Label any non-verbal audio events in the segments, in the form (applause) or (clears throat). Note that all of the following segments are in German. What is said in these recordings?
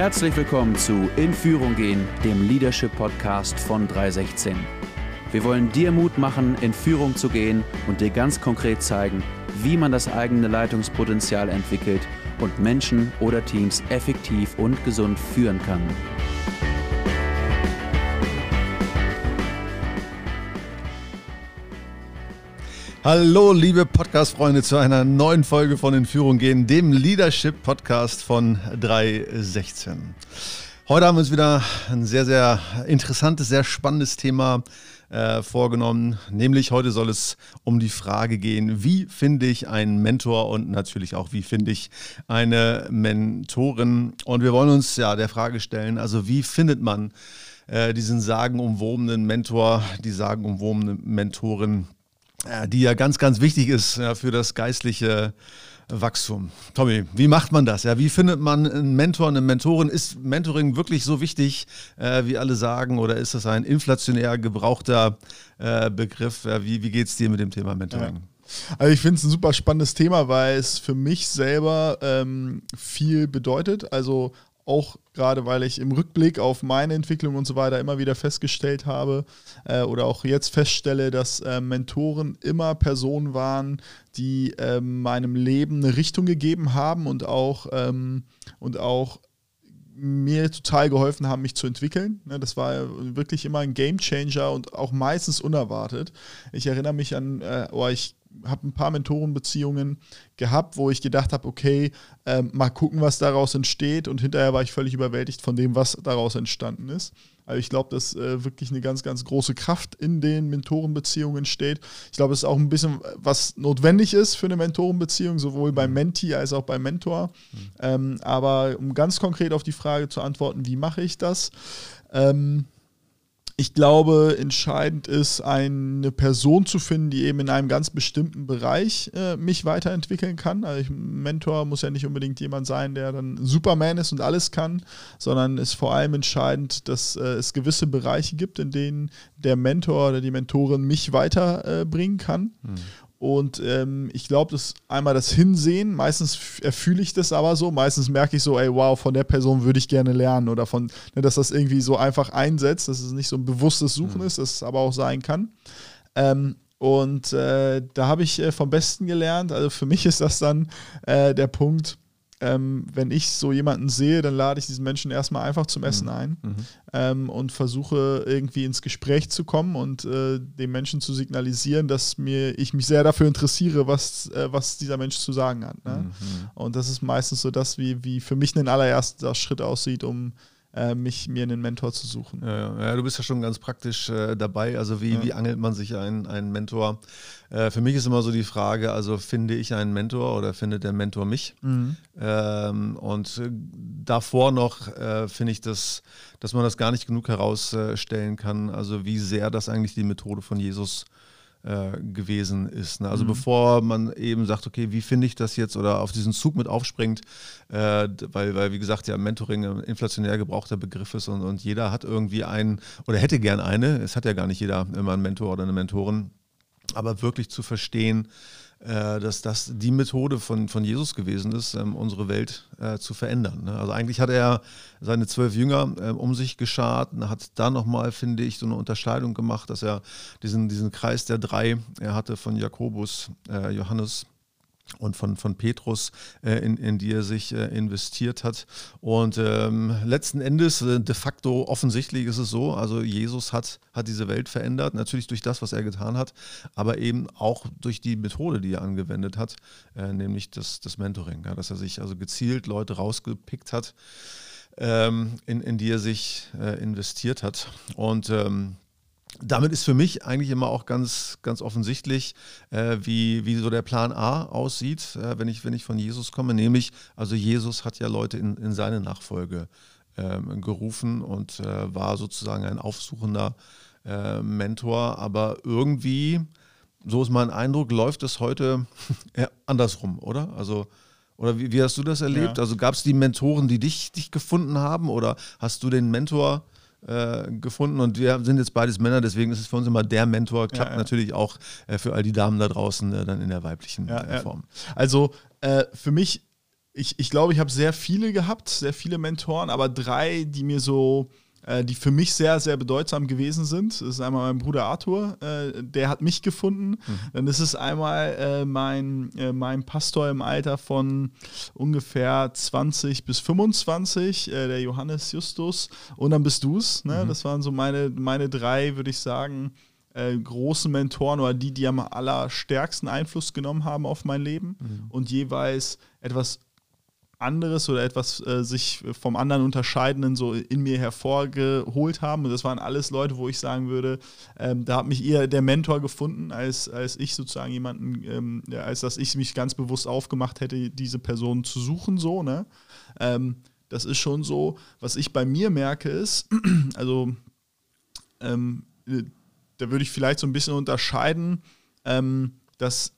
Herzlich willkommen zu In Führung gehen, dem Leadership Podcast von 316. Wir wollen dir Mut machen, in Führung zu gehen und dir ganz konkret zeigen, wie man das eigene Leitungspotenzial entwickelt und Menschen oder Teams effektiv und gesund führen kann. Hallo, liebe Podcast-Freunde, zu einer neuen Folge von In Führung gehen, dem Leadership-Podcast von 316. Heute haben wir uns wieder ein sehr, sehr interessantes, sehr spannendes Thema äh, vorgenommen. Nämlich heute soll es um die Frage gehen, wie finde ich einen Mentor und natürlich auch, wie finde ich eine Mentorin. Und wir wollen uns ja der Frage stellen, also wie findet man äh, diesen sagenumwobenen Mentor, die sagenumwobene Mentorin die ja ganz, ganz wichtig ist ja, für das geistliche Wachstum. Tommy, wie macht man das? Ja, wie findet man einen Mentor, eine Mentorin? Ist Mentoring wirklich so wichtig, äh, wie alle sagen, oder ist das ein inflationär gebrauchter äh, Begriff? Ja, wie wie geht es dir mit dem Thema Mentoring? Ja. Also ich finde es ein super spannendes Thema, weil es für mich selber ähm, viel bedeutet. Also auch gerade weil ich im Rückblick auf meine Entwicklung und so weiter immer wieder festgestellt habe äh, oder auch jetzt feststelle, dass äh, Mentoren immer Personen waren, die äh, meinem Leben eine Richtung gegeben haben und auch, ähm, und auch mir total geholfen haben, mich zu entwickeln. Ne, das war wirklich immer ein Game Changer und auch meistens unerwartet. Ich erinnere mich an, äh, oh, ich habe ein paar Mentorenbeziehungen gehabt, wo ich gedacht habe, okay, äh, mal gucken, was daraus entsteht. Und hinterher war ich völlig überwältigt von dem, was daraus entstanden ist. Also ich glaube, dass äh, wirklich eine ganz, ganz große Kraft in den Mentorenbeziehungen steht. Ich glaube, es ist auch ein bisschen, was notwendig ist für eine Mentorenbeziehung, sowohl beim mhm. Mentee als auch beim Mentor. Mhm. Ähm, aber um ganz konkret auf die Frage zu antworten, wie mache ich das? Ähm, ich glaube, entscheidend ist, eine Person zu finden, die eben in einem ganz bestimmten Bereich äh, mich weiterentwickeln kann. Also ich, Mentor muss ja nicht unbedingt jemand sein, der dann Superman ist und alles kann, sondern ist vor allem entscheidend, dass äh, es gewisse Bereiche gibt, in denen der Mentor oder die Mentorin mich weiterbringen äh, kann. Hm. Und ähm, ich glaube, das einmal das Hinsehen, meistens erfühle ich das aber so, meistens merke ich so, ey, wow, von der Person würde ich gerne lernen oder von, ne, dass das irgendwie so einfach einsetzt, dass es nicht so ein bewusstes Suchen mhm. ist, dass es aber auch sein kann. Ähm, und äh, da habe ich äh, vom Besten gelernt. Also für mich ist das dann äh, der Punkt, ähm, wenn ich so jemanden sehe, dann lade ich diesen Menschen erstmal einfach zum Essen mhm. ein mhm. ähm, und versuche irgendwie ins Gespräch zu kommen und äh, dem Menschen zu signalisieren, dass mir ich mich sehr dafür interessiere, was, äh, was dieser Mensch zu sagen hat. Ne? Mhm. Und das ist meistens so das, wie, wie für mich ein allererster Schritt aussieht, um äh, mich mir einen Mentor zu suchen. Ja, ja, du bist ja schon ganz praktisch äh, dabei. Also wie, ja. wie angelt man sich einen, einen Mentor? Äh, für mich ist immer so die Frage, also finde ich einen Mentor oder findet der Mentor mich? Mhm. Ähm, und äh, davor noch äh, finde ich, das, dass man das gar nicht genug herausstellen kann, also wie sehr das eigentlich die Methode von Jesus ist äh, gewesen ist. Ne? Also mhm. bevor man eben sagt, okay, wie finde ich das jetzt oder auf diesen Zug mit aufspringt, äh, weil, weil, wie gesagt, ja, Mentoring ein inflationär gebrauchter Begriff ist und, und jeder hat irgendwie einen oder hätte gern eine, es hat ja gar nicht jeder immer einen Mentor oder eine Mentorin, aber wirklich zu verstehen, äh, dass das die Methode von, von Jesus gewesen ist, ähm, unsere Welt äh, zu verändern. Ne? Also eigentlich hat er seine zwölf Jünger äh, um sich geschart und hat da nochmal, finde ich, so eine Unterscheidung gemacht, dass er diesen, diesen Kreis der drei, er hatte von Jakobus, äh, Johannes, und von, von Petrus, äh, in, in die er sich äh, investiert hat. Und ähm, letzten Endes, äh, de facto offensichtlich ist es so, also Jesus hat, hat diese Welt verändert, natürlich durch das, was er getan hat, aber eben auch durch die Methode, die er angewendet hat, äh, nämlich das, das Mentoring, ja, dass er sich also gezielt Leute rausgepickt hat, ähm, in, in die er sich äh, investiert hat. Und ähm, damit ist für mich eigentlich immer auch ganz, ganz offensichtlich, äh, wie, wie so der Plan A aussieht, äh, wenn, ich, wenn ich von Jesus komme. Nämlich, also Jesus hat ja Leute in, in seine Nachfolge äh, gerufen und äh, war sozusagen ein aufsuchender äh, Mentor. Aber irgendwie, so ist mein Eindruck, läuft es heute (laughs) andersrum, oder? Also oder wie, wie, hast du das erlebt? Ja. Also gab es die Mentoren, die dich, dich gefunden haben? Oder hast du den Mentor äh, gefunden und wir sind jetzt beides Männer, deswegen ist es für uns immer der Mentor. Klappt ja, ja. natürlich auch äh, für all die Damen da draußen äh, dann in der weiblichen ja, äh, Form. Also äh, für mich ich, ich glaube, ich habe sehr viele gehabt, sehr viele Mentoren, aber drei, die mir so die für mich sehr, sehr bedeutsam gewesen sind. Das ist einmal mein Bruder Arthur, äh, der hat mich gefunden. Mhm. Dann ist es einmal äh, mein, äh, mein Pastor im Alter von ungefähr 20 bis 25, äh, der Johannes Justus. Und dann bist du es. Ne? Mhm. Das waren so meine, meine drei, würde ich sagen, äh, großen Mentoren oder die, die am allerstärksten Einfluss genommen haben auf mein Leben mhm. und jeweils etwas anderes oder etwas äh, sich vom anderen unterscheidenden so in mir hervorgeholt haben. Und das waren alles Leute, wo ich sagen würde, ähm, da hat mich eher der Mentor gefunden, als, als ich sozusagen jemanden, ähm, ja, als dass ich mich ganz bewusst aufgemacht hätte, diese Person zu suchen, so, ne? Ähm, das ist schon so. Was ich bei mir merke, ist, (clears throat) also ähm, da würde ich vielleicht so ein bisschen unterscheiden, ähm, dass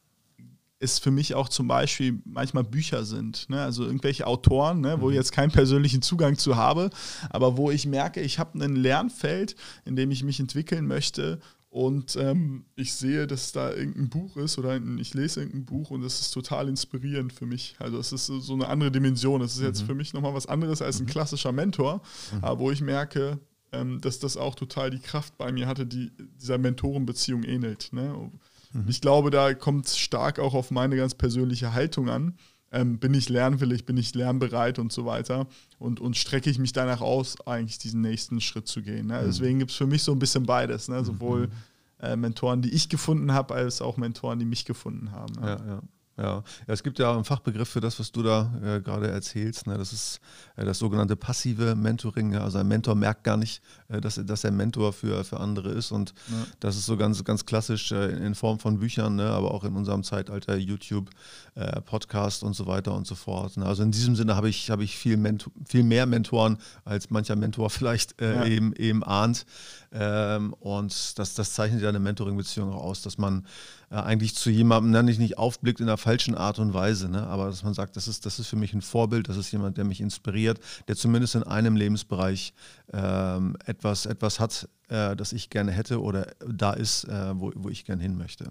es für mich auch zum Beispiel manchmal Bücher sind. Ne? Also irgendwelche Autoren, ne? wo ich mhm. jetzt keinen persönlichen Zugang zu habe, aber wo ich merke, ich habe ein Lernfeld, in dem ich mich entwickeln möchte und ähm, ich sehe, dass da irgendein Buch ist oder ich lese irgendein Buch und das ist total inspirierend für mich. Also es ist so eine andere Dimension. Es ist mhm. jetzt für mich nochmal was anderes als ein mhm. klassischer Mentor, mhm. aber wo ich merke, ähm, dass das auch total die Kraft bei mir hatte, die dieser Mentorenbeziehung ähnelt. Ne? Mhm. Ich glaube, da kommt es stark auch auf meine ganz persönliche Haltung an. Ähm, bin ich lernwillig, bin ich lernbereit und so weiter. Und, und strecke ich mich danach aus, eigentlich diesen nächsten Schritt zu gehen. Ne? Mhm. Deswegen gibt es für mich so ein bisschen beides. Ne? Sowohl mhm. äh, Mentoren, die ich gefunden habe, als auch Mentoren, die mich gefunden haben. Ne? Ja, ja. Ja. es gibt ja einen Fachbegriff für das, was du da äh, gerade erzählst. Ne? Das ist äh, das sogenannte passive Mentoring. Also ein Mentor merkt gar nicht, äh, dass, dass er Mentor für, für andere ist. Und ja. das ist so ganz, ganz klassisch äh, in Form von Büchern, ne? aber auch in unserem Zeitalter YouTube, äh, Podcast und so weiter und so fort. Ne? Also in diesem Sinne habe ich, hab ich viel, viel mehr Mentoren, als mancher Mentor (laughs) vielleicht äh, ja. eben, eben ahnt. Ähm, und das, das zeichnet ja eine Mentoring-Beziehung auch aus, dass man äh, eigentlich zu jemandem ne, nicht, nicht aufblickt in der falschen Art und Weise, ne? aber dass man sagt, das ist, das ist für mich ein Vorbild, das ist jemand, der mich inspiriert, der zumindest in einem Lebensbereich ähm, etwas, etwas hat, äh, das ich gerne hätte oder da ist, äh, wo, wo ich gerne hin möchte.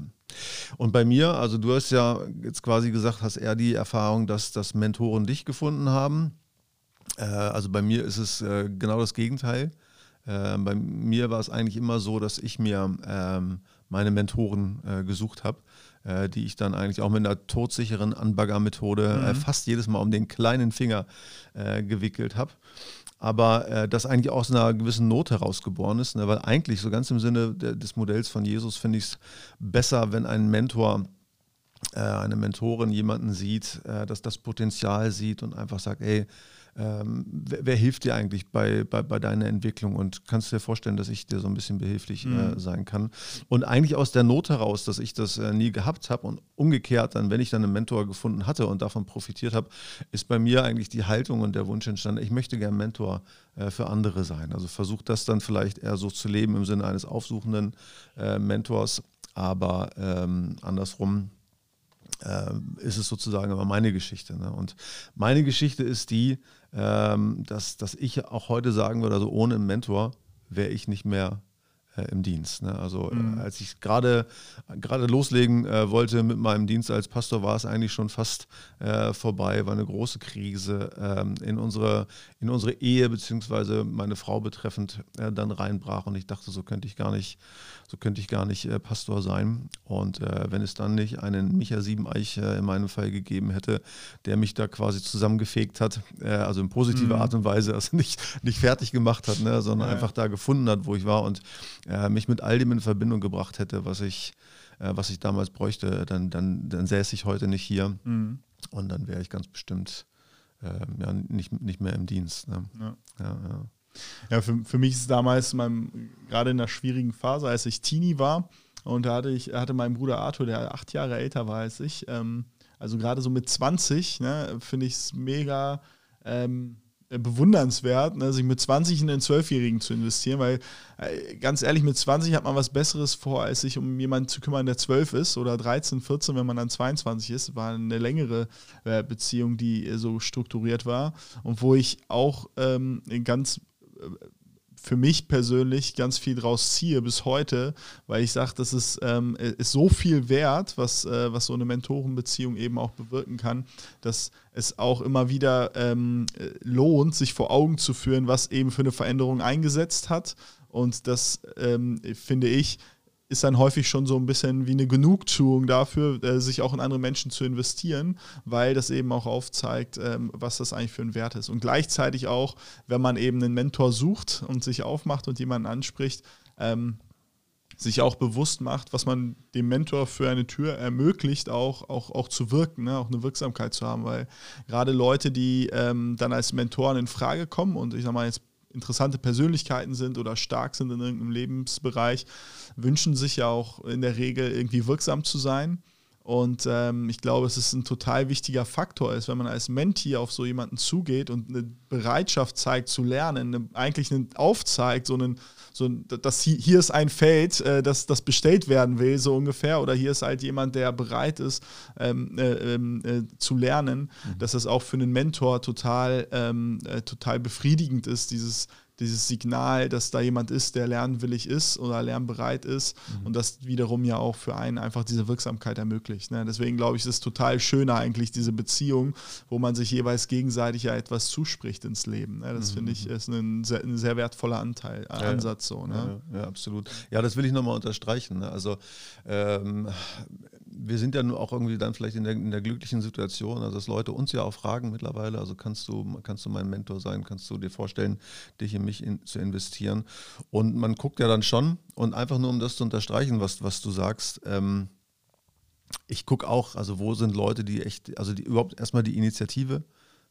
Und bei mir, also du hast ja jetzt quasi gesagt, hast eher die Erfahrung, dass, dass Mentoren dich gefunden haben. Äh, also bei mir ist es äh, genau das Gegenteil. Äh, bei mir war es eigentlich immer so, dass ich mir ähm, meine Mentoren äh, gesucht habe, äh, die ich dann eigentlich auch mit einer todsicheren Anbagger-Methode äh, mhm. fast jedes Mal um den kleinen Finger äh, gewickelt habe. Aber äh, das eigentlich aus einer gewissen Not herausgeboren ist, ne? weil eigentlich so ganz im Sinne de des Modells von Jesus finde ich es besser, wenn ein Mentor äh, eine Mentorin jemanden sieht, dass das Potenzial sieht und einfach sagt, ey, ähm, wer, wer, hilft dir eigentlich bei, bei, bei, deiner Entwicklung und kannst du dir vorstellen, dass ich dir so ein bisschen behilflich äh, mhm. äh, sein kann. Und eigentlich aus der Not heraus, dass ich das äh, nie gehabt habe und umgekehrt dann, wenn ich dann einen Mentor gefunden hatte und davon profitiert habe, ist bei mir eigentlich die Haltung und der Wunsch entstanden, ich möchte gerne Mentor äh, für andere sein. Also versuche das dann vielleicht eher so zu leben im Sinne eines aufsuchenden äh, Mentors, aber ähm, andersrum äh, ist es sozusagen immer meine Geschichte. Ne? Und meine Geschichte ist die, ähm, dass, dass ich auch heute sagen würde, also ohne einen Mentor wäre ich nicht mehr im Dienst. Ne? Also äh, mhm. als ich gerade gerade loslegen äh, wollte mit meinem Dienst als Pastor, war es eigentlich schon fast äh, vorbei, war eine große Krise ähm, in, unsere, in unsere Ehe beziehungsweise meine Frau betreffend äh, dann reinbrach und ich dachte, so könnte ich gar nicht, so könnte ich gar nicht äh, Pastor sein. Und wenn es dann nicht einen Micha Siebeneich in meinem Fall gegeben hätte, der mich da quasi zusammengefegt hat, also in positiver mhm. Art und Weise, also nicht, nicht fertig gemacht hat, ne, sondern ja. einfach da gefunden hat, wo ich war und äh, mich mit all dem in Verbindung gebracht hätte, was ich, äh, was ich damals bräuchte, dann, dann, dann säße ich heute nicht hier mhm. und dann wäre ich ganz bestimmt äh, ja, nicht, nicht mehr im Dienst. Ne? Ja. Ja, ja. ja, für, für mich ist es damals gerade in einer schwierigen Phase, als ich Teenie war und da hatte ich hatte meinen Bruder Arthur, der acht Jahre älter war als ich, ähm, also gerade so mit 20, ne, finde ich es mega ähm, äh, bewundernswert, ne, sich mit 20 in einen Zwölfjährigen zu investieren, weil äh, ganz ehrlich, mit 20 hat man was Besseres vor, als sich um jemanden zu kümmern, der 12 ist oder 13, 14, wenn man dann 22 ist. War eine längere äh, Beziehung, die so strukturiert war und wo ich auch ähm, ganz für mich persönlich ganz viel draus ziehe bis heute, weil ich sage, das ist, ähm, ist so viel wert, was, äh, was so eine Mentorenbeziehung eben auch bewirken kann, dass es auch immer wieder ähm, lohnt, sich vor Augen zu führen, was eben für eine Veränderung eingesetzt hat. Und das ähm, finde ich, ist dann häufig schon so ein bisschen wie eine Genugtuung dafür, äh, sich auch in andere Menschen zu investieren, weil das eben auch aufzeigt, ähm, was das eigentlich für ein Wert ist. Und gleichzeitig auch, wenn man eben einen Mentor sucht und sich aufmacht und jemanden anspricht, ähm, sich auch bewusst macht, was man dem Mentor für eine Tür ermöglicht, auch, auch, auch zu wirken, ne? auch eine Wirksamkeit zu haben, weil gerade Leute, die ähm, dann als Mentoren in Frage kommen und ich sag mal jetzt interessante Persönlichkeiten sind oder stark sind in irgendeinem Lebensbereich, wünschen sich ja auch in der Regel irgendwie wirksam zu sein. Und ähm, ich glaube, es ist ein total wichtiger Faktor ist, wenn man als Mentee auf so jemanden zugeht und eine Bereitschaft zeigt zu lernen, eine, eigentlich einen aufzeigt, so einen, so, dass hier ist ein Feld, äh, das, das bestellt werden will, so ungefähr, oder hier ist halt jemand, der bereit ist ähm, äh, ähm, äh, zu lernen, mhm. dass das auch für einen Mentor total, ähm, äh, total befriedigend ist, dieses dieses Signal, dass da jemand ist, der lernwillig ist oder lernbereit ist mhm. und das wiederum ja auch für einen einfach diese Wirksamkeit ermöglicht. Ne? Deswegen glaube ich, ist es total schöner eigentlich diese Beziehung, wo man sich jeweils gegenseitig ja etwas zuspricht ins Leben. Ne? Das mhm. finde ich ist ein sehr, ein sehr, wertvoller Anteil, äh, ja, Ansatz so. Ne? Ja, ja, absolut. Ja, das will ich nochmal unterstreichen. Ne? Also ähm, wir sind ja auch irgendwie dann vielleicht in der, in der, glücklichen Situation, also dass Leute uns ja auch fragen mittlerweile, also kannst du, kannst du mein Mentor sein, kannst du dir vorstellen, dich in mich in, zu investieren. Und man guckt ja dann schon, und einfach nur um das zu unterstreichen, was, was du sagst, ähm, ich gucke auch, also wo sind Leute, die echt, also die überhaupt erstmal die Initiative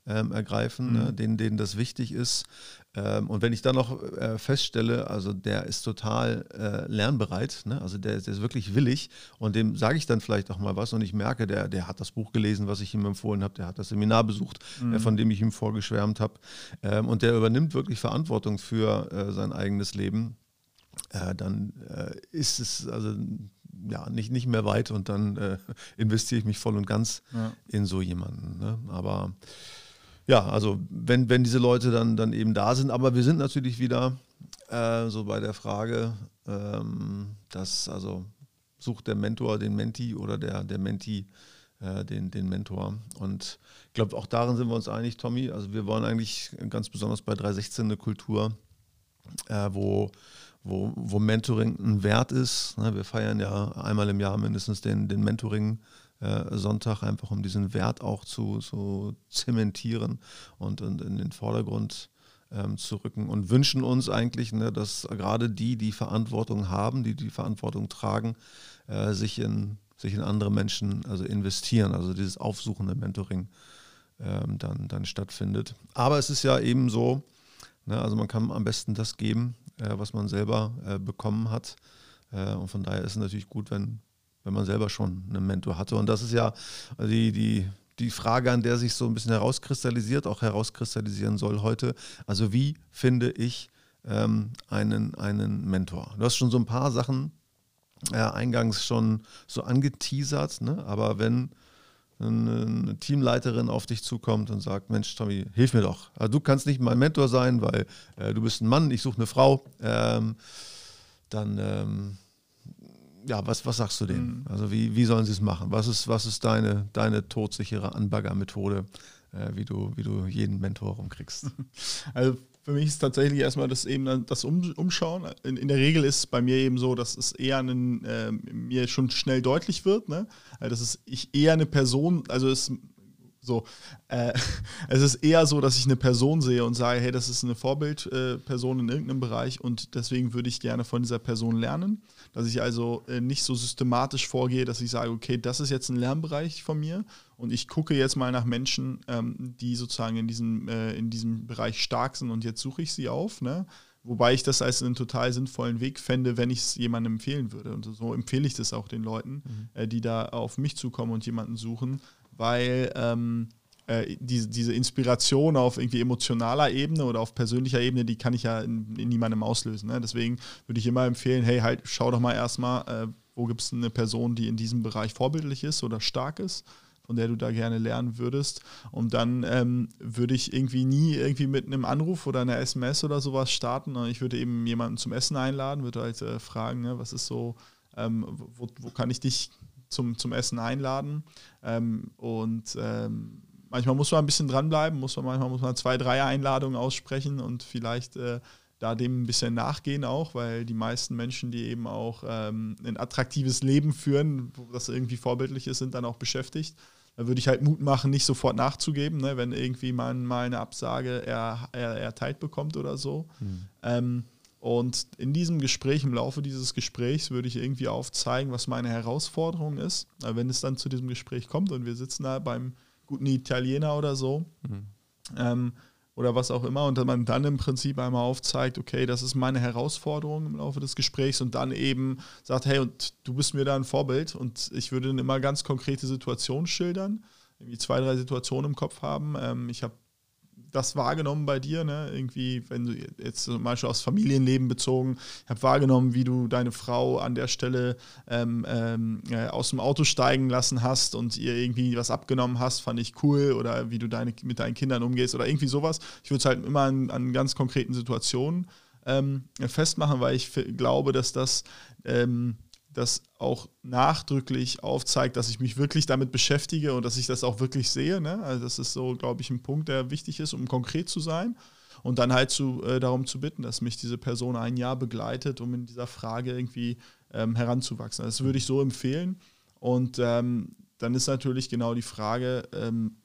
ähm, ergreifen, ne, mhm. ne, denen, denen das wichtig ist. Ähm, und wenn ich dann noch äh, feststelle, also der ist total äh, lernbereit, ne, also der, der, ist wirklich willig und dem sage ich dann vielleicht auch mal was und ich merke, der, der hat das Buch gelesen, was ich ihm empfohlen habe, der hat das Seminar besucht, äh, mhm. äh, von dem ich ihm vorgeschwärmt habe ähm, und der übernimmt wirklich Verantwortung für äh, sein eigenes Leben. Äh, dann ist es also ja, nicht, nicht mehr weit und dann (laughs) investiere ich mich voll und ganz ja. in so jemanden. Ne? Aber ja, also wenn, wenn diese Leute dann, dann eben da sind, aber wir sind natürlich wieder äh, so bei der Frage, ähm, dass also sucht der Mentor den Menti oder der, der Menti äh, den, den Mentor. Und ich glaube, auch darin sind wir uns einig, Tommy. Also wir wollen eigentlich ganz besonders bei 316 eine Kultur, äh, wo, wo, wo Mentoring ein Wert ist. Ne, wir feiern ja einmal im Jahr mindestens den, den Mentoring. Äh, Sonntag, einfach um diesen Wert auch zu, zu zementieren und, und in den Vordergrund ähm, zu rücken und wünschen uns eigentlich, ne, dass gerade die, die Verantwortung haben, die die Verantwortung tragen, äh, sich, in, sich in andere Menschen also investieren, also dieses aufsuchende Mentoring ähm, dann, dann stattfindet. Aber es ist ja eben so, ne, also man kann am besten das geben, äh, was man selber äh, bekommen hat. Äh, und von daher ist es natürlich gut, wenn, wenn man selber schon einen Mentor hatte. Und das ist ja die, die, die Frage, an der sich so ein bisschen herauskristallisiert, auch herauskristallisieren soll heute. Also wie finde ich ähm, einen, einen Mentor? Du hast schon so ein paar Sachen äh, eingangs schon so angeteasert, ne? aber wenn eine Teamleiterin auf dich zukommt und sagt, Mensch, Tommy, hilf mir doch. Also du kannst nicht mein Mentor sein, weil äh, du bist ein Mann, ich suche eine Frau. Ähm, dann ähm, ja, was, was sagst du denen? Mhm. Also wie, wie sollen sie es machen? Was ist, was ist deine, deine todsichere Anbaggermethode, äh, wie, du, wie du jeden Mentor rumkriegst? (laughs) Also für mich ist tatsächlich erstmal das eben das um, Umschauen. In, in, der Regel ist es bei mir eben so, dass es eher einen, äh, mir schon schnell deutlich wird, ne? Also dass es ich eher eine Person, also es so, äh, (laughs) es ist eher so, dass ich eine Person sehe und sage, hey, das ist eine Vorbildperson äh, in irgendeinem Bereich und deswegen würde ich gerne von dieser Person lernen. Dass ich also äh, nicht so systematisch vorgehe, dass ich sage, okay, das ist jetzt ein Lernbereich von mir und ich gucke jetzt mal nach Menschen, ähm, die sozusagen in diesem, äh, in diesem Bereich stark sind und jetzt suche ich sie auf. Ne? Wobei ich das als einen total sinnvollen Weg fände, wenn ich es jemandem empfehlen würde. Und so empfehle ich das auch den Leuten, mhm. äh, die da auf mich zukommen und jemanden suchen, weil ähm, äh, diese, Inspiration auf irgendwie emotionaler Ebene oder auf persönlicher Ebene, die kann ich ja in, in niemandem auslösen. Ne? Deswegen würde ich immer empfehlen, hey, halt, schau doch mal erstmal, äh, wo gibt es eine Person, die in diesem Bereich vorbildlich ist oder stark ist von der du da gerne lernen würdest. Und dann ähm, würde ich irgendwie nie irgendwie mit einem Anruf oder einer SMS oder sowas starten. Ich würde eben jemanden zum Essen einladen, würde halt äh, fragen, ne, was ist so, ähm, wo, wo, kann ich dich zum, zum Essen einladen? Ähm, und ähm, manchmal muss man ein bisschen dranbleiben, muss man, manchmal muss man zwei, drei Einladungen aussprechen und vielleicht äh, da dem ein bisschen nachgehen auch, weil die meisten Menschen, die eben auch ähm, ein attraktives Leben führen, wo das irgendwie vorbildlich ist, sind dann auch beschäftigt. Da würde ich halt Mut machen, nicht sofort nachzugeben, ne, wenn irgendwie man mal eine Absage er, er, erteilt bekommt oder so. Mhm. Ähm, und in diesem Gespräch, im Laufe dieses Gesprächs, würde ich irgendwie aufzeigen, was meine Herausforderung ist. Wenn es dann zu diesem Gespräch kommt und wir sitzen da beim guten Italiener oder so, mhm. ähm, oder was auch immer, und man dann im Prinzip einmal aufzeigt, okay, das ist meine Herausforderung im Laufe des Gesprächs und dann eben sagt, hey, und du bist mir da ein Vorbild und ich würde dann immer ganz konkrete Situationen schildern, irgendwie zwei, drei Situationen im Kopf haben. Ähm, ich habe das wahrgenommen bei dir? Ne? Irgendwie, wenn du jetzt zum Beispiel aus Familienleben bezogen, ich habe wahrgenommen, wie du deine Frau an der Stelle ähm, ähm, äh, aus dem Auto steigen lassen hast und ihr irgendwie was abgenommen hast, fand ich cool. Oder wie du deine, mit deinen Kindern umgehst oder irgendwie sowas. Ich würde es halt immer an, an, ganz konkreten Situationen ähm, festmachen, weil ich glaube, dass das ähm, das auch nachdrücklich aufzeigt, dass ich mich wirklich damit beschäftige und dass ich das auch wirklich sehe. Ne? Also das ist so, glaube ich, ein Punkt, der wichtig ist, um konkret zu sein und dann halt zu, äh, darum zu bitten, dass mich diese Person ein Jahr begleitet, um in dieser Frage irgendwie ähm, heranzuwachsen. Das würde ich so empfehlen. Und ähm, dann ist natürlich genau die Frage, ähm,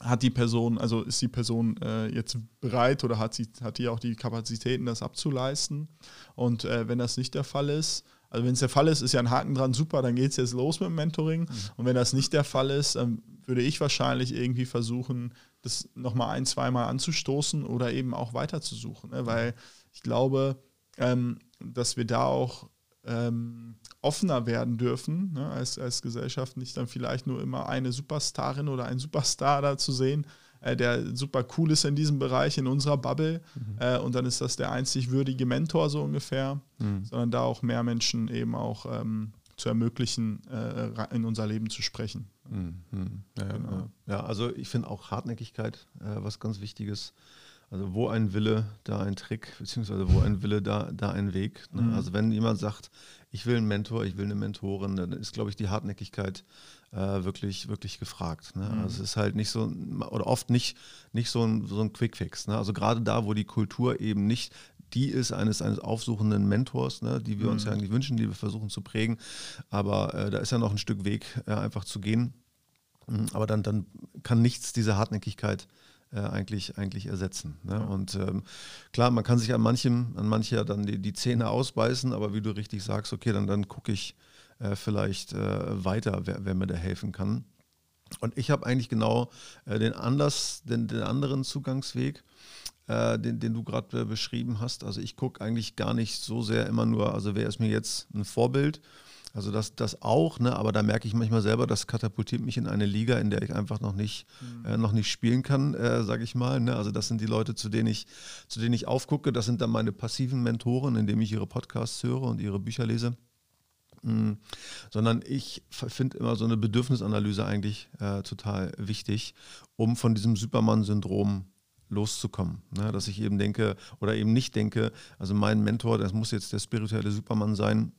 hat die Person, also ist die Person äh, jetzt bereit oder hat sie hat die auch die Kapazitäten, das abzuleisten? Und äh, wenn das nicht der Fall ist, also wenn es der Fall ist, ist ja ein Haken dran, super, dann geht es jetzt los mit dem Mentoring. Mhm. Und wenn das nicht der Fall ist, ähm, würde ich wahrscheinlich irgendwie versuchen, das nochmal ein, zweimal anzustoßen oder eben auch weiterzusuchen. Ne? Weil ich glaube, ähm, dass wir da auch ähm, offener werden dürfen, ne? als, als Gesellschaft, nicht dann vielleicht nur immer eine Superstarin oder einen Superstar da zu sehen, äh, der super cool ist in diesem Bereich, in unserer Bubble. Mhm. Äh, und dann ist das der einzig würdige Mentor so ungefähr, mhm. sondern da auch mehr Menschen eben auch ähm, zu ermöglichen, äh, in unser Leben zu sprechen. Mhm. Ja, genau. ja, also ich finde auch Hartnäckigkeit äh, was ganz Wichtiges. Also wo ein Wille, da ein Trick, beziehungsweise wo ein Wille, da, da ein Weg. Ne? Mhm. Also wenn jemand sagt, ich will einen Mentor, ich will eine Mentorin, dann ist, glaube ich, die Hartnäckigkeit äh, wirklich, wirklich gefragt. Ne? Mhm. Also es ist halt nicht so, oder oft nicht, nicht so ein, so ein Quickfix. Ne? Also gerade da, wo die Kultur eben nicht die ist eines, eines aufsuchenden Mentors, ne, die wir mhm. uns ja eigentlich wünschen, die wir versuchen zu prägen. Aber äh, da ist ja noch ein Stück Weg äh, einfach zu gehen. Mhm, aber dann, dann kann nichts diese Hartnäckigkeit äh, eigentlich, eigentlich ersetzen. Ne? Ja. Und ähm, klar, man kann sich an manchem, an mancher dann die, die Zähne ausbeißen, aber wie du richtig sagst, okay, dann, dann gucke ich, äh, vielleicht äh, weiter, wer, wer, mir da helfen kann. Und ich habe eigentlich genau äh, den, anders, den, den anderen Zugangsweg. Äh, den, den, du gerade äh, beschrieben hast. Also ich gucke eigentlich gar nicht so sehr immer nur, also wer ist mir jetzt ein Vorbild? Also das, das auch, ne? aber da merke ich manchmal selber, das katapultiert mich in eine Liga, in der ich einfach noch nicht, mhm. äh, noch nicht spielen kann, äh, sage ich mal. Ne? Also das sind die Leute, zu denen, ich, zu denen ich aufgucke. Das sind dann meine passiven Mentoren, indem ich ihre Podcasts höre und ihre Bücher lese. Mhm. Sondern ich finde immer so eine Bedürfnisanalyse eigentlich äh, total wichtig, um von diesem Superman-Syndrom loszukommen. Ne? Dass ich eben denke oder eben nicht denke, also mein Mentor, das muss jetzt der spirituelle Superman sein,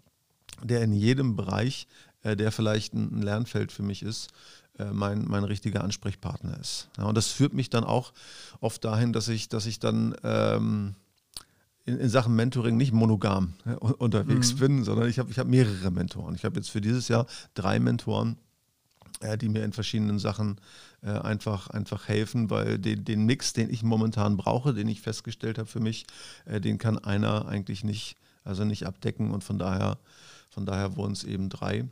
der in jedem Bereich, äh, der vielleicht ein, Lernfeld für mich ist, äh, mein, mein richtiger Ansprechpartner ist. Ja, und das führt mich dann auch oft dahin, dass ich, dass ich dann ähm, in, in, Sachen Mentoring nicht monogam ja, unterwegs mhm. bin, sondern ich habe ich hab mehrere Mentoren. Ich habe jetzt für dieses Jahr drei Mentoren, äh, die mir in verschiedenen Sachen äh, einfach, einfach helfen, weil den, den Mix, den ich momentan brauche, den ich festgestellt habe für mich, äh, den kann einer eigentlich nicht, also nicht abdecken und von daher, von daher wurden es eben drei.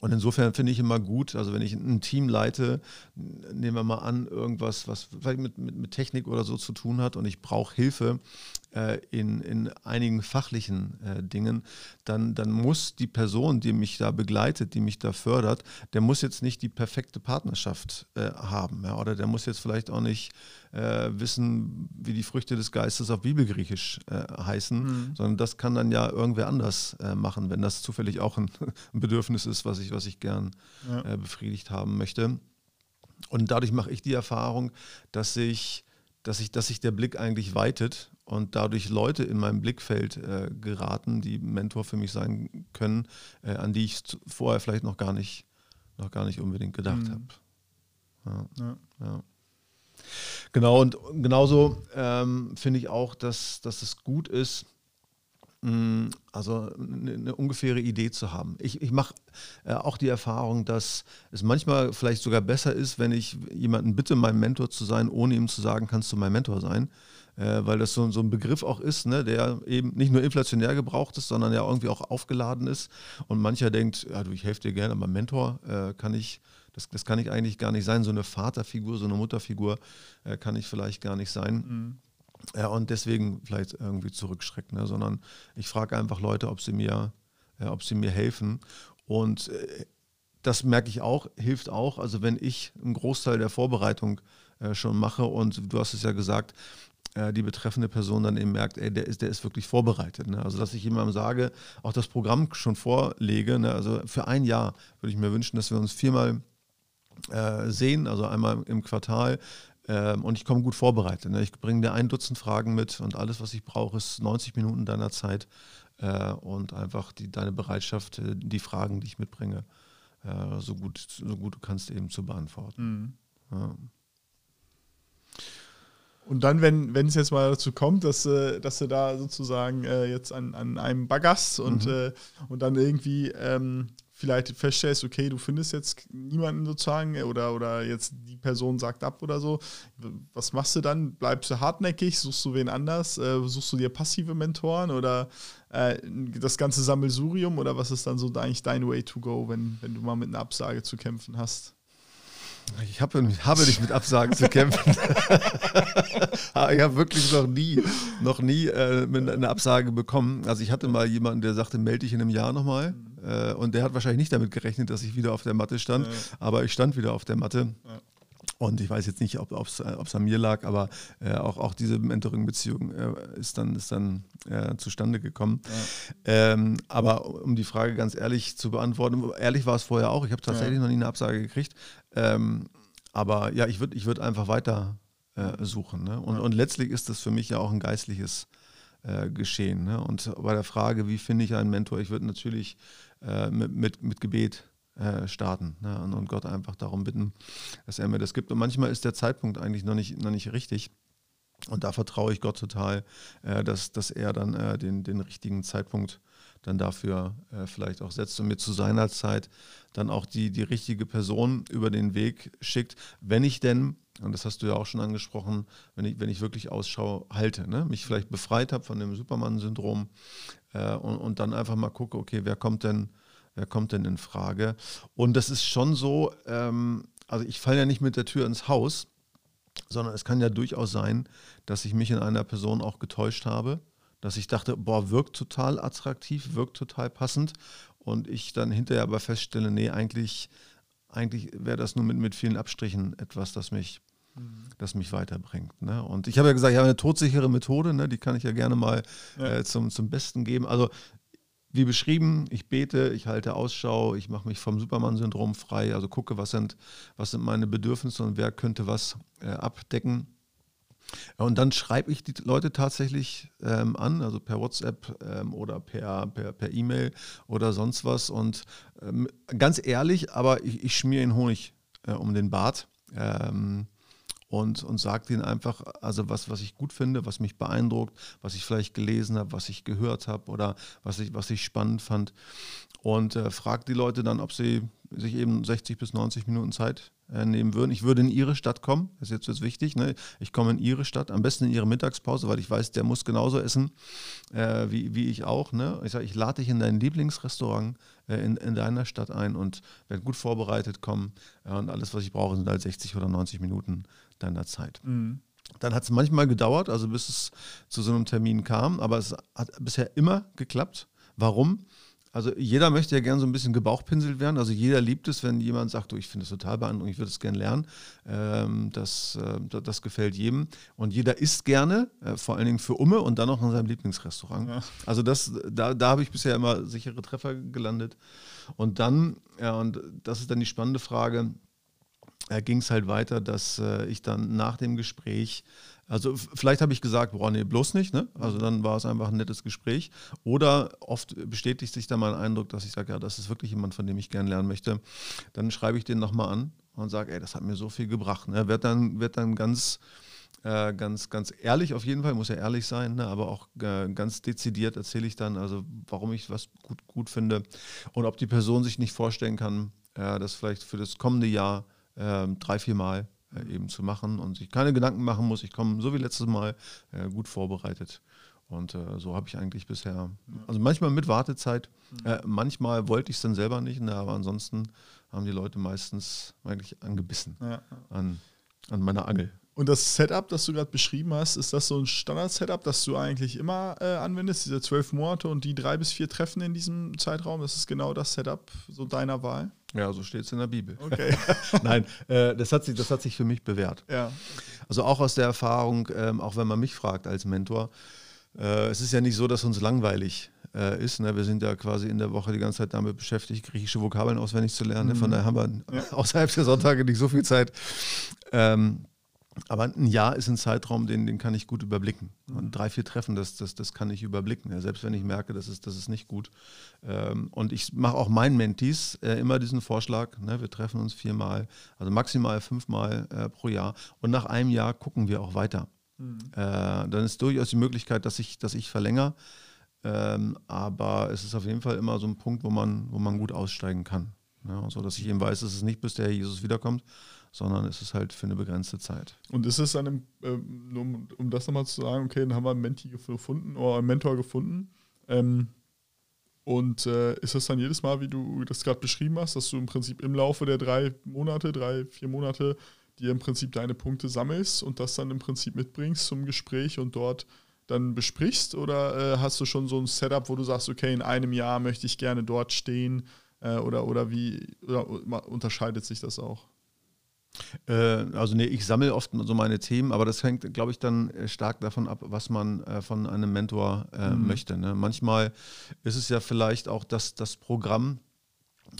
Und insofern finde ich immer gut, also wenn ich ein Team leite, nehmen wir mal an, irgendwas, was vielleicht mit, mit, mit Technik oder so zu tun hat und ich brauche Hilfe, äh, in, in einigen fachlichen äh, Dingen, dann, dann muss die Person, die mich da begleitet, die mich da fördert, der muss jetzt nicht die perfekte Partnerschaft äh, haben. Ja, oder der muss jetzt vielleicht auch nicht äh, wissen, wie die Früchte des Geistes auf Bibelgriechisch äh, heißen, mhm. sondern das kann dann ja irgendwer anders äh, machen, wenn das zufällig auch ein, (laughs) ein, Bedürfnis ist, was ich, was ich gern ja. befriedigt haben möchte. Und dadurch mache ich die Erfahrung, dass sich, dass ich, dass sich der Blick eigentlich weitet und dadurch Leute in meinem Blickfeld äh, geraten, die Mentor für mich sein können, äh, an die ich vorher vielleicht noch gar nicht, noch gar nicht unbedingt gedacht mhm. habe. Ja. Ja. Ja. Genau, und genauso ähm, finde ich auch, dass, dass es gut ist, also eine, eine, ungefähre Idee zu haben. Ich, ich mache äh, auch die Erfahrung, dass es manchmal vielleicht sogar besser ist, wenn ich jemanden bitte, mein Mentor zu sein, ohne ihm zu sagen, kannst du mein Mentor sein. Äh, weil das so, so, ein Begriff auch ist, ne, der eben nicht nur inflationär gebraucht ist, sondern ja irgendwie auch aufgeladen ist. Und mancher denkt, ja, du, ich helfe dir gerne, aber Mentor äh, kann ich das, das kann ich eigentlich gar nicht sein. So eine Vaterfigur, so eine Mutterfigur äh, kann ich vielleicht gar nicht sein. Mhm. Ja, und deswegen vielleicht irgendwie zurückschrecken, ne? sondern ich frage einfach Leute, ob sie mir, ja, ob sie mir helfen. Und äh, das merke ich auch, hilft auch. Also wenn ich einen Großteil der Vorbereitung äh, schon mache und du hast es ja gesagt, äh, die betreffende Person dann eben merkt, ey, der ist, der ist wirklich vorbereitet. Ne? Also dass ich jemandem sage, auch das Programm schon vorlege, ne? also für ein Jahr würde ich mir wünschen, dass wir uns viermal äh, sehen, also einmal im Quartal. Ähm, und ich komme gut vorbereitet. Ne? Ich bringe dir ein Dutzend Fragen mit und alles, was ich brauche, ist 90 Minuten deiner Zeit äh, und einfach die, deine Bereitschaft, äh, die Fragen, die ich mitbringe, äh, so, gut, so gut du kannst eben zu beantworten. Mhm. Ja. Und dann, wenn es jetzt mal dazu kommt, dass, äh, dass du da sozusagen äh, jetzt an, an einem baggerst und, mhm. äh, und dann irgendwie ähm, vielleicht feststellst, okay, du findest jetzt niemanden sozusagen oder, oder jetzt die Person sagt ab oder so, was machst du dann? Bleibst du hartnäckig? Suchst du wen anders? Äh, suchst du dir passive Mentoren oder äh, das ganze Sammelsurium oder was ist dann so eigentlich dein Way to go, wenn, wenn du mal mit einer Absage zu kämpfen hast? Ich habe, habe nicht mit Absagen zu kämpfen. (laughs) ich habe wirklich noch nie, noch nie äh, eine Absage bekommen. Also ich hatte mal jemanden, der sagte, melde dich in einem Jahr nochmal. Mhm. Äh, und der hat wahrscheinlich nicht damit gerechnet, dass ich wieder auf der Matte stand. Ja. Aber ich stand wieder auf der Matte. Ja. Und ich weiß jetzt nicht, ob es an mir lag, aber äh, auch, auch diese Mentoring-Beziehung äh, ist dann, ist dann äh, zustande gekommen. Ja. Ähm, aber um die Frage ganz ehrlich zu beantworten, ehrlich war es vorher auch, ich habe tatsächlich ja. noch nie eine Absage gekriegt. Ähm, aber ja, ich würde ich würd einfach weiter äh, suchen. Ne? Und, und letztlich ist das für mich ja auch ein geistliches äh, Geschehen. Ne? Und bei der Frage, wie finde ich einen Mentor, ich würde natürlich äh, mit, mit, mit Gebet äh, starten ne? und, Gott einfach darum bitten, dass er mir das gibt. Und manchmal ist der Zeitpunkt eigentlich noch nicht, noch nicht richtig. Und da vertraue ich Gott total, äh, dass, dass er dann äh, den, den richtigen Zeitpunkt dann dafür vielleicht auch setzt und mir zu seiner Zeit dann auch die, die richtige Person über den Weg schickt, wenn ich denn, und das hast du ja auch schon angesprochen, wenn ich, wenn ich wirklich Ausschau halte, ne? mich vielleicht befreit habe von dem Superman-Syndrom äh, und, und dann einfach mal gucke, okay, wer kommt denn wer kommt denn in Frage? Und das ist schon so, ähm, also ich falle ja nicht mit der Tür ins Haus, sondern es kann ja durchaus sein, dass ich mich in einer Person auch getäuscht habe, dass ich dachte, boah, wirkt total attraktiv, wirkt total passend und ich dann hinterher aber feststelle, nee, eigentlich, eigentlich wäre das nur mit, mit vielen Abstrichen etwas, das mich, mhm. das mich weiterbringt. Ne? Und ich habe ja gesagt, ich habe eine todsichere Methode, ne? die kann ich ja gerne mal ja. Äh, zum, zum Besten geben. Also wie beschrieben, ich bete, ich halte Ausschau, ich mache mich vom Superman-Syndrom frei, also gucke, was sind, was sind meine Bedürfnisse und wer könnte was äh, abdecken. Und dann schreibe ich die Leute tatsächlich ähm, an, also per WhatsApp ähm, oder per, per, per E-Mail oder sonst was. Und ähm, ganz ehrlich, aber ich, ich schmiere den Honig äh, um den Bart. Ähm, und, und sage ihnen einfach, also was, was ich gut finde, was mich beeindruckt, was ich vielleicht gelesen habe, was ich gehört habe oder was ich, was ich spannend fand. Und äh, frage die Leute dann, ob sie sich eben 60 bis 90 Minuten Zeit äh, nehmen würden. Ich würde in ihre Stadt kommen, das ist jetzt, jetzt wichtig. Ne? Ich komme in ihre Stadt, am besten in ihre Mittagspause, weil ich weiß, der muss genauso essen äh, wie, wie ich auch. Ne? Ich sage, ich lade dich in dein Lieblingsrestaurant äh, in, in deiner Stadt ein und werde gut vorbereitet kommen. und alles, was ich brauche, sind halt 60 oder 90 Minuten deiner Zeit. Mhm. Dann hat es manchmal gedauert, also bis es zu so einem Termin kam, aber es hat bisher immer geklappt. Warum? Also jeder möchte ja gerne so ein bisschen gebauchpinselt werden. Also jeder liebt es, wenn jemand sagt, oh, ich finde es total beeindruckend, ich würde es gerne lernen. Ähm, das, äh, das gefällt jedem. Und jeder isst gerne, äh, vor allen Dingen für Umme und dann auch in seinem Lieblingsrestaurant. Ja. Also das, da, da habe ich bisher immer sichere Treffer gelandet. Und dann, ja, und das ist dann die spannende Frage, äh, ging es halt weiter, dass äh, ich dann nach dem Gespräch also vielleicht habe ich gesagt, boah, nee, bloß nicht. Ne? Also dann war es einfach ein nettes Gespräch. Oder oft bestätigt sich dann mein Eindruck, dass ich sage, ja, das ist wirklich jemand, von dem ich gerne lernen möchte. Dann schreibe ich den nochmal an und sage, ey, das hat mir so viel gebracht. Ne? Wird dann, wird dann ganz, äh, ganz, ganz ehrlich auf jeden Fall, muss ja ehrlich sein, ne? aber auch äh, ganz dezidiert erzähle ich dann, also warum ich was gut, gut finde und ob die Person sich nicht vorstellen kann, äh, das vielleicht für das kommende Jahr drei, vier Mal äh, eben zu machen und sich keine Gedanken machen muss. Ich komme so wie letztes Mal äh, gut vorbereitet. Und äh, so habe ich eigentlich bisher, also manchmal mit Wartezeit, mhm. äh, manchmal wollte ich es dann selber nicht, ne, aber ansonsten haben die Leute meistens eigentlich angebissen ja. an, an meiner Angel. Und das Setup, das du gerade beschrieben hast, ist das so ein Standard-Setup, das du eigentlich immer äh, anwendest, diese zwölf Monate und die drei bis vier Treffen in diesem Zeitraum? Das ist genau das Setup so deiner Wahl? Ja, so steht es in der Bibel. Okay. (laughs) Nein, äh, das, hat sich, das hat sich für mich bewährt. Ja. Also auch aus der Erfahrung, ähm, auch wenn man mich fragt als Mentor, äh, es ist ja nicht so, dass uns langweilig äh, ist. Ne? Wir sind ja quasi in der Woche die ganze Zeit damit beschäftigt, griechische Vokabeln auswendig zu lernen. Mhm. Von daher haben wir ja. (laughs) außerhalb der Sonntage nicht so viel Zeit. Ähm, aber ein Jahr ist ein Zeitraum, den, den kann ich gut überblicken. Und drei, vier Treffen, das, das, das kann ich überblicken. Ja, selbst wenn ich merke, das ist, das ist nicht gut. Ähm, und ich mache auch meinen Mentees äh, immer diesen Vorschlag. Ne, wir treffen uns viermal, also maximal fünfmal äh, pro Jahr. Und nach einem Jahr gucken wir auch weiter. Mhm. Äh, dann ist durchaus die Möglichkeit, dass ich, dass ich verlängere. Ähm, aber es ist auf jeden Fall immer so ein Punkt, wo man, wo man gut aussteigen kann. Ja, so dass ich eben weiß, dass es nicht bis der Herr Jesus wiederkommt, sondern es ist halt für eine begrenzte Zeit. Und ist es dann, ähm, um, um, das nochmal zu sagen, okay, dann haben wir einen Menti gefunden oder einen Mentor gefunden. Ähm, und äh, ist das dann jedes Mal, wie du das gerade beschrieben hast, dass du im Prinzip im Laufe der drei Monate, drei, vier Monate dir im Prinzip deine Punkte sammelst und das dann im Prinzip mitbringst zum Gespräch und dort dann besprichst? Oder äh, hast du schon so ein Setup, wo du sagst, okay, in einem Jahr möchte ich gerne dort stehen? Äh, oder, oder wie oder unterscheidet sich das auch? Äh, also nee, ich sammle oft so meine Themen, aber das hängt, glaube ich, dann äh, stark davon ab, was man äh, von einem Mentor äh, mhm. möchte. Ne? Manchmal ist es ja vielleicht auch das, das Programm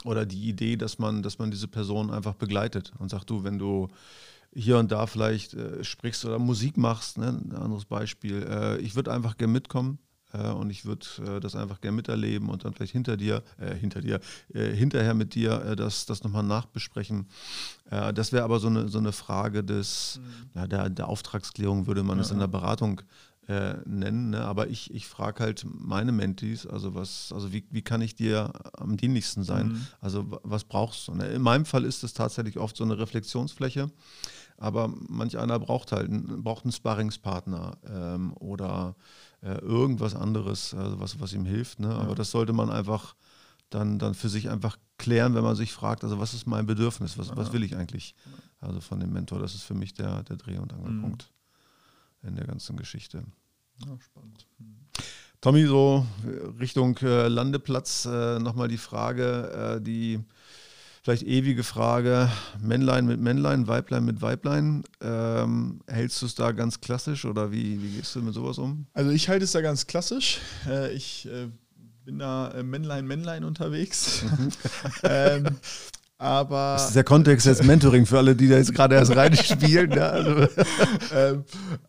oder die Idee, dass man, dass man diese Person einfach begleitet und sagt, du, wenn du hier und da vielleicht äh, sprichst oder Musik machst, ne? ein anderes Beispiel, ich würde einfach gerne mitkommen äh, und ich würde äh, das einfach gerne miterleben und dann vielleicht hinter dir, äh, hinter dir, äh, hinterher mit dir äh, das, das nochmal nachbesprechen. Das wäre aber so eine, so eine Frage des, mhm. ja, der, der Auftragsklärung würde man es ja. in der Beratung nennen. Ne? Aber ich, ich frage halt meine Mentis, also was, also wie, wie kann ich dir am dienlichsten sein? Mhm. Also was brauchst du? Ne? In meinem Fall ist es tatsächlich oft so eine Reflexionsfläche. Aber manch einer braucht halt braucht einen Sparringspartner ähm, oder äh, irgendwas anderes, also was, was ihm hilft. Ne? Aber ja. das sollte man einfach dann, dann für sich einfach klären, wenn man sich fragt, also was ist mein Bedürfnis, was, was will ich eigentlich? Also von dem Mentor, das ist für mich der, der Dreh- und Angelpunkt mhm. in der ganzen Geschichte. Ja, spannend. Mhm. Tommy, so Richtung äh, Landeplatz äh, nochmal die Frage, äh, die vielleicht ewige Frage, Männlein mit Männlein, Weiblein mit Weiblein. Ähm, hältst du es da ganz klassisch oder wie, wie gehst du mit sowas um? Also ich halte es da ganz klassisch. Äh, ich äh, bin da äh, Männlein, Männlein unterwegs. (laughs) Ähm, aber das ist der Kontext jetzt Mentoring für alle, die da jetzt gerade erst reinspielen. ja, also. (laughs) ähm,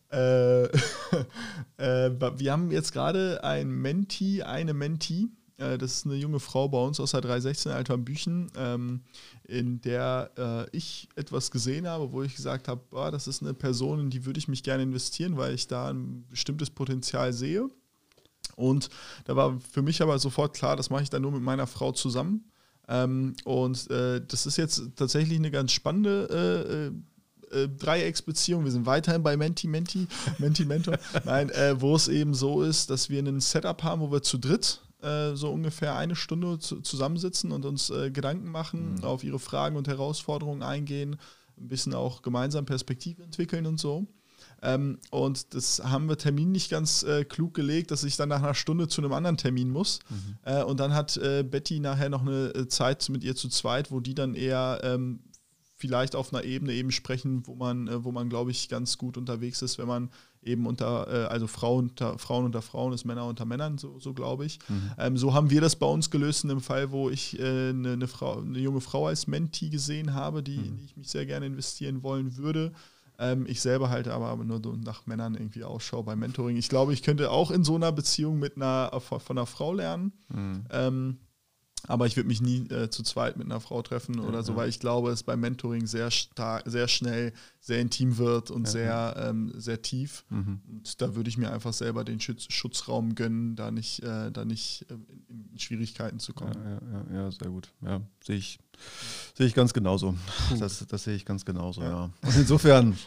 äh, (laughs) äh, wir haben jetzt gerade ein Menti, eine Menti äh, das ist eine junge Frau bei uns aus der 316 Alternbüchen, ähm, in der äh, ich etwas gesehen habe, wo ich gesagt habe, oh, das ist eine Person, in die würde ich mich gerne investieren, weil ich da ein bestimmtes Potenzial sehe. Und da war für mich aber sofort klar, das mache ich dann nur mit meiner Frau zusammen. Ähm, und äh, das ist jetzt tatsächlich eine ganz spannende äh, äh, Dreiecksbeziehung. Wir sind weiterhin bei Menti, Menti, Menti, Mentor. (laughs) Nein, äh, wo es eben so ist, dass wir ein Setup haben, wo wir zu dritt äh, so ungefähr eine Stunde zu, zusammensitzen und uns äh, Gedanken machen, mhm. auf ihre Fragen und Herausforderungen eingehen, ein bisschen auch gemeinsam Perspektive entwickeln und so. Ähm, und das haben wir terminlich ganz äh, klug gelegt, dass ich dann nach einer Stunde zu einem anderen Termin muss. Mhm. Äh, und dann hat äh, Betty nachher noch eine äh, Zeit mit ihr zu zweit, wo die dann eher ähm, vielleicht auf einer Ebene eben sprechen, wo man, äh, wo man, glaube ich, ganz gut unterwegs ist, wenn man eben unter, äh, also Frauen unter Frauen unter Frauen ist Männer unter Männern, so, so glaube ich. Mhm. Ähm, so haben wir das bei uns gelöst in dem Fall, wo ich äh, eine, eine, Frau, eine junge Frau als Menti gesehen habe, die, mhm. in die ich mich sehr gerne investieren wollen würde. Ähm, ich selber halte aber nur so nach Männern irgendwie Ausschau beim Mentoring. Ich glaube, ich könnte auch in so einer Beziehung mit einer von einer Frau lernen. Mhm. Ähm, aber ich würde mich nie äh, zu zweit mit einer Frau treffen oder ja, so, weil ich glaube, es beim Mentoring sehr stark, sehr schnell sehr intim wird und ja, sehr, ähm, sehr tief. Mhm. Und da würde ich mir einfach selber den Schutz, Schutzraum gönnen, da nicht, äh, da nicht äh, in Schwierigkeiten zu kommen. Ja, ja, sehr gut. Ja, sehe ich, sehe ich ganz genauso. Das, das sehe ich ganz genauso, ja. Und insofern,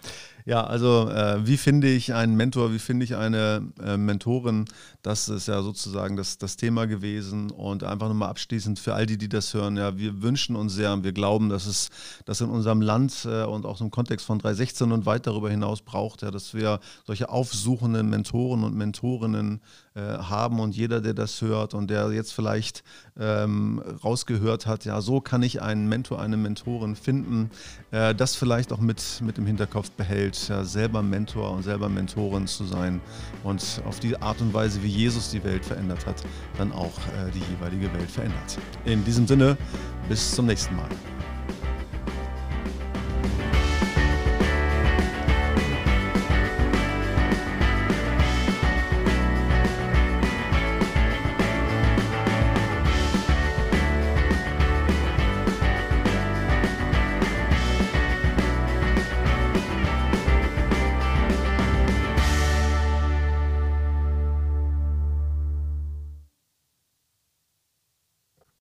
ja, also äh, wie finde ich einen Mentor, wie finde ich eine äh, Mentorin? Das ist ja sozusagen das, das Thema gewesen. Und einfach nochmal abschließend für all die, die das hören, ja, wir wünschen uns sehr und wir glauben, dass es dass in unserem Land äh, und auch im Kontext von 316 und weit darüber hinaus braucht, ja, dass wir solche aufsuchenden Mentoren und Mentorinnen äh, haben und jeder, der das hört und der jetzt vielleicht ähm, rausgehört hat, ja, so kann ich einen Mentor, eine Mentorin finden, äh, das vielleicht auch mit, mit im Hinterkopf behält, ja, selber Mentor und selber Mentorin zu sein und auf die Art und Weise, wie Jesus die Welt verändert hat, dann auch äh, die jeweilige Welt verändert. In diesem Sinne, bis zum nächsten Mal.